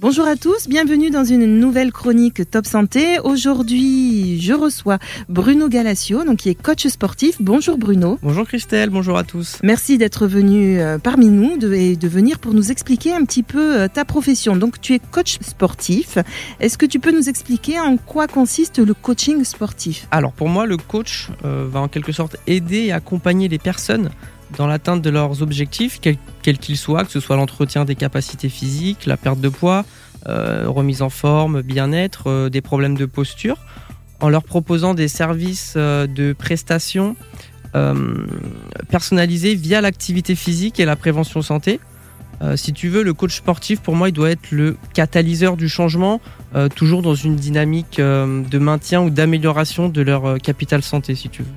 Bonjour à tous, bienvenue dans une nouvelle chronique Top Santé. Aujourd'hui, je reçois Bruno Galacio, donc qui est coach sportif. Bonjour Bruno. Bonjour Christelle, bonjour à tous. Merci d'être venu euh, parmi nous et de venir pour nous expliquer un petit peu euh, ta profession. Donc tu es coach sportif. Est-ce que tu peux nous expliquer en quoi consiste le coaching sportif? Alors pour moi, le coach euh, va en quelque sorte aider et accompagner les personnes dans l'atteinte de leurs objectifs, quels qu'ils soient, que ce soit l'entretien des capacités physiques, la perte de poids, euh, remise en forme, bien-être, euh, des problèmes de posture, en leur proposant des services euh, de prestations personnalisés via l'activité physique et la prévention santé. si tu veux, le coach sportif, pour moi, il doit être le catalyseur du changement, toujours dans une dynamique de maintien ou d'amélioration de leur capital santé, si tu veux.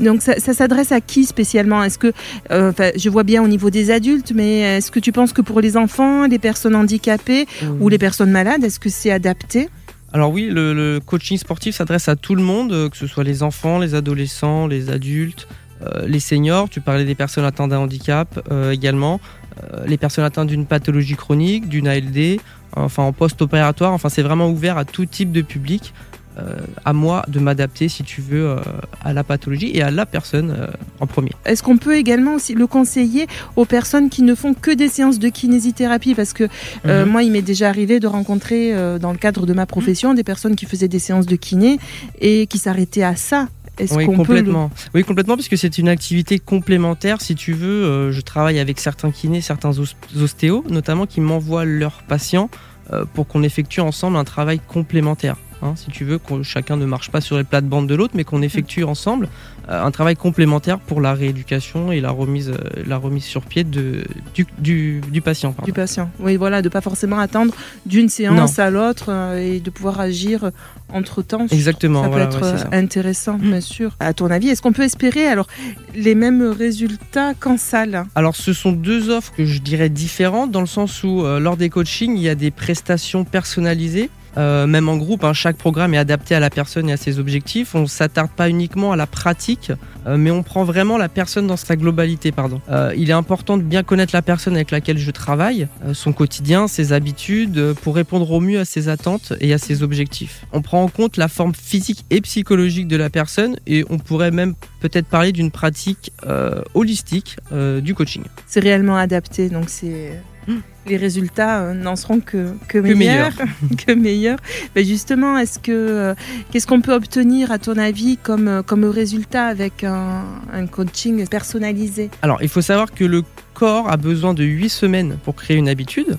Donc ça, s'adresse à qui spécialement? Est-ce que, euh, je vois bien au niveau des adultes, mais est-ce que tu penses que pour les enfants, les personnes handicapées ou les personnes malades, est-ce que c'est adapté? Alors oui, le, coaching sportif s'adresse à tout le monde, euh, que ce soit les enfants, les adolescents, les adultes, euh, les seniors. Tu parlais des personnes atteintes d'un handicap également, les personnes atteintes d'une pathologie chronique, d'une ALD, enfin en post-opératoire. Enfin, c'est vraiment ouvert à tout type de public. Euh, à moi de m'adapter, si tu veux, euh, à la pathologie et à la personne euh, en premier. Est-ce qu'on peut également aussi le conseiller aux personnes qui ne font que des séances de kinésithérapie? Parce que mhm. moi, il m'est déjà arrivé de rencontrer, dans le cadre de ma profession, des personnes qui faisaient des séances de kiné et qui s'arrêtaient à ça. oui, complètement. Oui, complètement, puisque c'est une activité complémentaire. Si tu veux, je travaille avec certains kinés, certains ostéos, notamment, qui m'envoient leurs patients pour qu'on effectue ensemble un travail complémentaire. Hein, si tu veux, que chacun ne marche pas sur les plates-bandes de l'autre, mais qu'on effectue ensemble euh, un travail complémentaire pour la rééducation et la remise, euh, la remise sur pied de, du, du, patient. Du patient, oui, voilà, de pas forcément attendre d'une séance à l'autre euh, et de pouvoir agir entre temps. Exactement. Ça peut être intéressant, mm. bien sûr. À ton avis, est-ce qu'on peut espérer alors les mêmes résultats qu'en salle? Alors, ce sont deux offres que je dirais différentes dans le sens où lors des coachings, il y a des prestations personnalisées euh, même en groupe, hein, chaque programme est adapté à la personne et à ses objectifs. On ne s'attarde pas uniquement à la pratique, euh, mais on prend vraiment la personne dans sa globalité. Pardon. Euh, il est important de bien connaître la personne avec laquelle je travaille, son quotidien, ses habitudes, pour répondre au mieux à ses attentes et à ses objectifs. On prend en compte la forme physique et psychologique de la personne et on pourrait même peut-être parler d'une pratique holistique du coaching. C'est réellement adapté, donc c'est les résultats euh, n'en seront que, que, meilleurs. que meilleurs. Mais justement, est-ce que euh, qu'est-ce qu'on peut obtenir à ton avis comme, euh, comme résultat avec un, coaching personnalisé? Alors, il faut savoir que le corps a besoin de 8 semaines pour créer une habitude.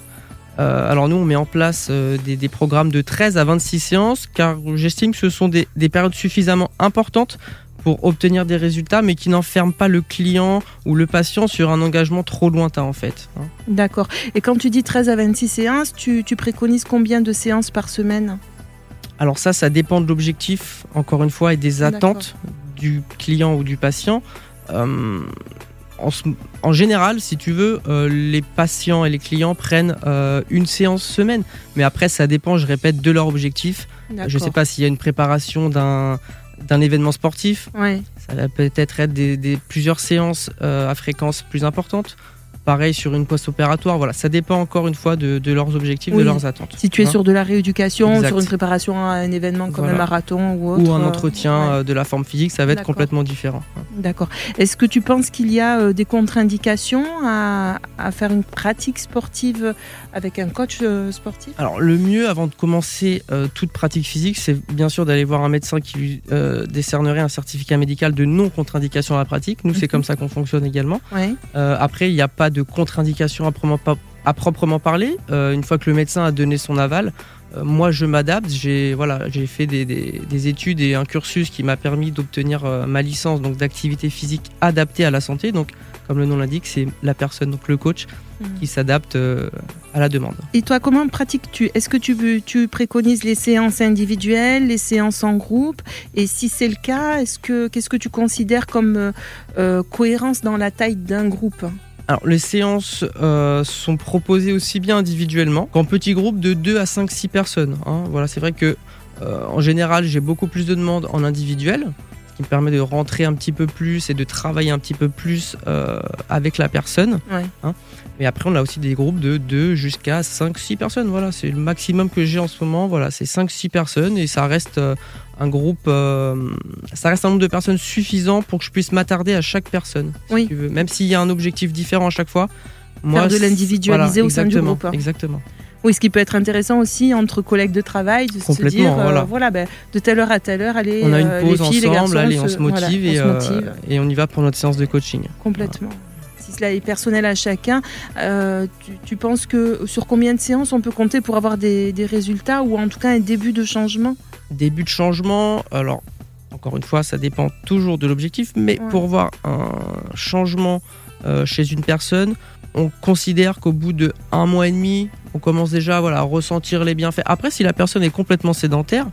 alors nous, on met en place des, programmes de 13 à 26 séances, car j'estime que ce sont des, des, périodes suffisamment importantes pour obtenir des résultats, mais qui n'enferment pas le client ou le patient sur un engagement trop lointain en fait. Hein. D'accord. Et quand tu dis 13 à 26 séances, tu, préconises combien de séances par semaine? Alors ça, ça dépend de l'objectif, encore une fois, et des attentes du client ou du patient. Euh, en, général, si tu veux, euh, les patients et les clients prennent euh, une séance semaine. Mais après, ça dépend, je répète, de leur objectif. Je ne sais pas s'il y a une préparation d'un d'un événement sportif. Ça va peut-être être des, plusieurs séances euh, à fréquence plus importante. Pareil sur une post-opératoire, voilà, ça dépend encore une fois de, leurs objectifs, de leurs attentes. Si tu es sur de la rééducation, sur une préparation à un événement comme un marathon ou autre. Ou un entretien euh, de la forme physique, ça va être complètement différent. D'accord. Est-ce que tu penses qu'il y a euh, des contre-indications à, faire une pratique sportive avec un coach euh, sportif? Alors le mieux avant de commencer toute pratique physique, c'est bien sûr d'aller voir un médecin qui lui décernerait un certificat médical de non-contre-indication à la pratique. Nous, c'est mhm. comme ça qu'on fonctionne également. après, il n'y a pas de contre-indication à, proprement parler. Euh, une fois que le médecin a donné son aval, euh, moi je m'adapte. J'ai voilà, j'ai fait des, études et un cursus qui m'a permis d'obtenir euh, ma licence donc d'activité physique adaptée à la santé. Donc comme le nom l'indique, c'est la personne, donc le coach, mmh. qui s'adapte à la demande. Et toi, comment pratiques-tu? Est-ce que tu, tu préconises les séances individuelles, les séances en groupe? Et si c'est le cas, est-ce que qu'est-ce que tu considères comme cohérence dans la taille d'un groupe? Les séances euh, sont proposées aussi bien individuellement qu'en petits groupes de 2 à 5, 6 personnes. Hein. Voilà, c'est vrai que euh, en général, j'ai beaucoup plus de demandes en individuel, qui me permet de rentrer un petit peu plus et de travailler un petit peu plus euh, avec la personne. Hein. Et après, on a aussi des groupes de 2 jusqu'à 5-6 personnes. Voilà, c'est le maximum que j'ai en ce moment. Voilà, c'est 5-6 personnes et ça reste euh, un groupe, euh, ça reste un nombre de personnes suffisant pour que je puisse m'attarder à chaque personne. oui. Même s'il y a un objectif différent à chaque fois. Moi, Faire de l'individualisé au sein du groupe. Exactement. Oui, ce qui peut être intéressant aussi entre collègues de travail, de se dire, euh, voilà, ben, de telle heure à telle heure, allez, on a une pause les filles, ensemble, les allez, on se motive, et, on se motive. et, on y va pour notre séance de coaching. Complètement. Si cela est personnel à chacun, euh, tu, penses que sur combien de séances on peut compter pour avoir des, résultats ou en tout cas un début de changement? Début de changement, alors encore une fois, ça dépend toujours de l'objectif, mais pour voir un changement euh, chez une personne, on considère qu'au bout de un mois et demi, on commence déjà à ressentir les bienfaits. Après, si la personne est complètement sédentaire,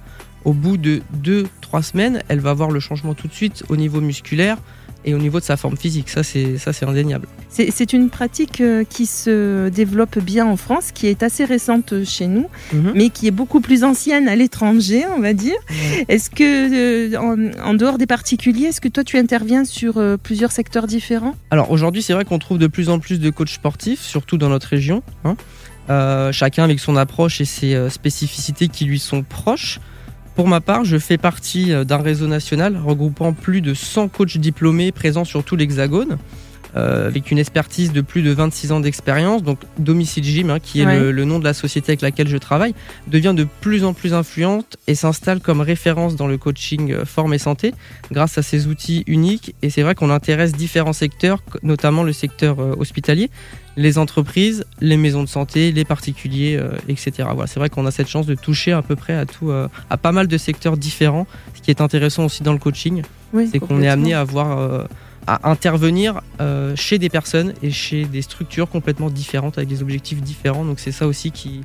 au bout de deux, trois semaines, elle va voir le changement tout de suite au niveau musculaire, et au niveau de sa forme physique. Ça, c'est ça, c'est indéniable. C'est une pratique euh, qui se développe bien en France, qui est assez récente chez nous, mhm. mais qui est beaucoup plus ancienne à l'étranger, on va dire. Est-ce que, euh, en, dehors des particuliers, est-ce que toi, tu interviens sur euh, plusieurs secteurs différents? Alors aujourd'hui, c'est vrai qu'on trouve de plus en plus de coachs sportifs, surtout dans notre région. Hein. chacun avec son approche et ses spécificités qui lui sont proches. Pour ma part, je fais partie euh, d'un réseau national regroupant plus de 100 coachs diplômés présents sur tout l'Hexagone. Euh, avec une expertise de plus de 26 ans d'expérience. Donc Domicile Gym, hein, qui est le, nom de la société avec laquelle je travaille, devient de plus en plus influente et s'installe comme référence dans le coaching euh, forme et santé grâce à ses outils uniques. Et c'est vrai qu'on intéresse différents secteurs, notamment le secteur hospitalier, les entreprises, les maisons de santé, les particuliers, euh, etc. Voilà, c'est vrai qu'on a cette chance de toucher à peu près à tout, euh, à pas mal de secteurs différents. Ce qui est intéressant aussi dans le coaching, c'est qu'on est amené à voir, euh, à intervenir chez des personnes et chez des structures complètement différentes avec des objectifs différents. Donc c'est ça aussi qui,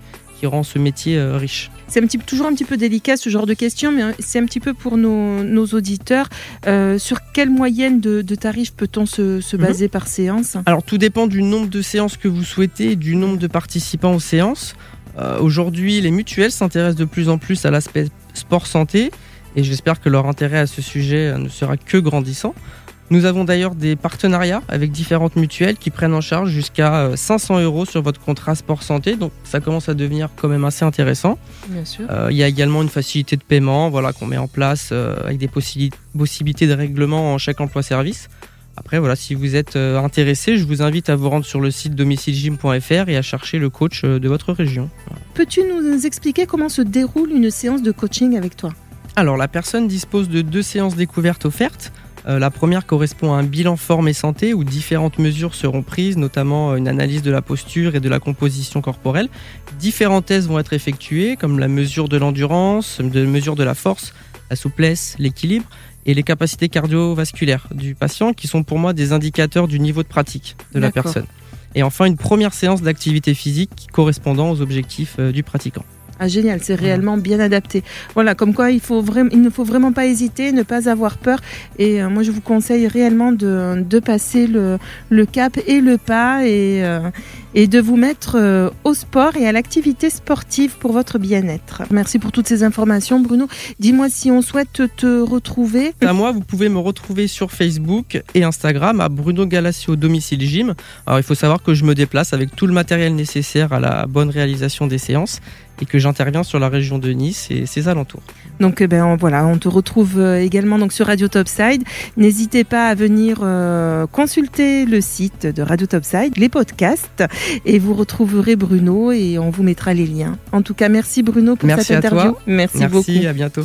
rend ce métier euh, riche. C'est un petit, toujours un petit peu délicat ce genre de questions, mais hein, c'est un petit peu pour nos, auditeurs. Euh, sur quelle moyenne de, tarifs peut-on se, mhm. baser par séance? Alors tout dépend du nombre de séances que vous souhaitez et du nombre de participants aux séances. Euh, aujourd'hui, les mutuelles s'intéressent de plus en plus à l'aspect sport-santé et j'espère que leur intérêt à ce sujet ne sera que grandissant. Nous avons d'ailleurs des partenariats avec différentes mutuelles qui prennent en charge jusqu'à 500 euh, euros sur votre contrat sport santé. Donc ça commence à devenir quand même assez intéressant. Bien sûr. Euh, il y a également une facilité de paiement voilà, qu'on met en place euh, avec des possibilités de règlement en chaque emploi-service. Après, voilà, si vous êtes intéressé, je vous invite à vous rendre sur le site domicilegym.fr et à chercher le coach de votre région. Peux-tu nous expliquer comment se déroule une séance de coaching avec toi? Alors, la personne dispose de deux séances découvertes offertes. Euh, la première correspond à un bilan forme et santé où différentes mesures seront prises, notamment euh, une analyse de la posture et de la composition corporelle. Différents tests vont être effectués, comme la mesure de l'endurance, la mesure de la force, la souplesse, l'équilibre et les capacités cardiovasculaires du patient, qui sont pour moi des indicateurs du niveau de pratique de la personne. Et enfin, une première séance d'activité physique correspondant aux objectifs euh, du pratiquant. Ah, génial, c'est réellement bien adapté. Voilà, comme quoi il, faut il ne faut vraiment pas hésiter, ne pas avoir peur. Et euh, moi, je vous conseille réellement de, de passer le, le, cap et le pas et, euh, et de vous mettre euh, au sport et à l'activité sportive pour votre bien-être. Merci pour toutes ces informations, Bruno. Dis-moi si on souhaite te retrouver. À moi, vous pouvez me retrouver sur Facebook et Instagram à Bruno Galacio Domicile Gym. Alors, il faut savoir que je me déplace avec tout le matériel nécessaire à la bonne réalisation des séances et que j'interviens sur la région de Nice et ses alentours. Donc eh ben voilà, on te retrouve euh, également donc sur Radio Topside. N'hésitez pas à venir euh, consulter le site de Radio Topside, les podcasts, et vous retrouverez Bruno et on vous mettra les liens. En tout cas, merci Bruno pour cette interview. Merci, merci beaucoup. Merci, à bientôt.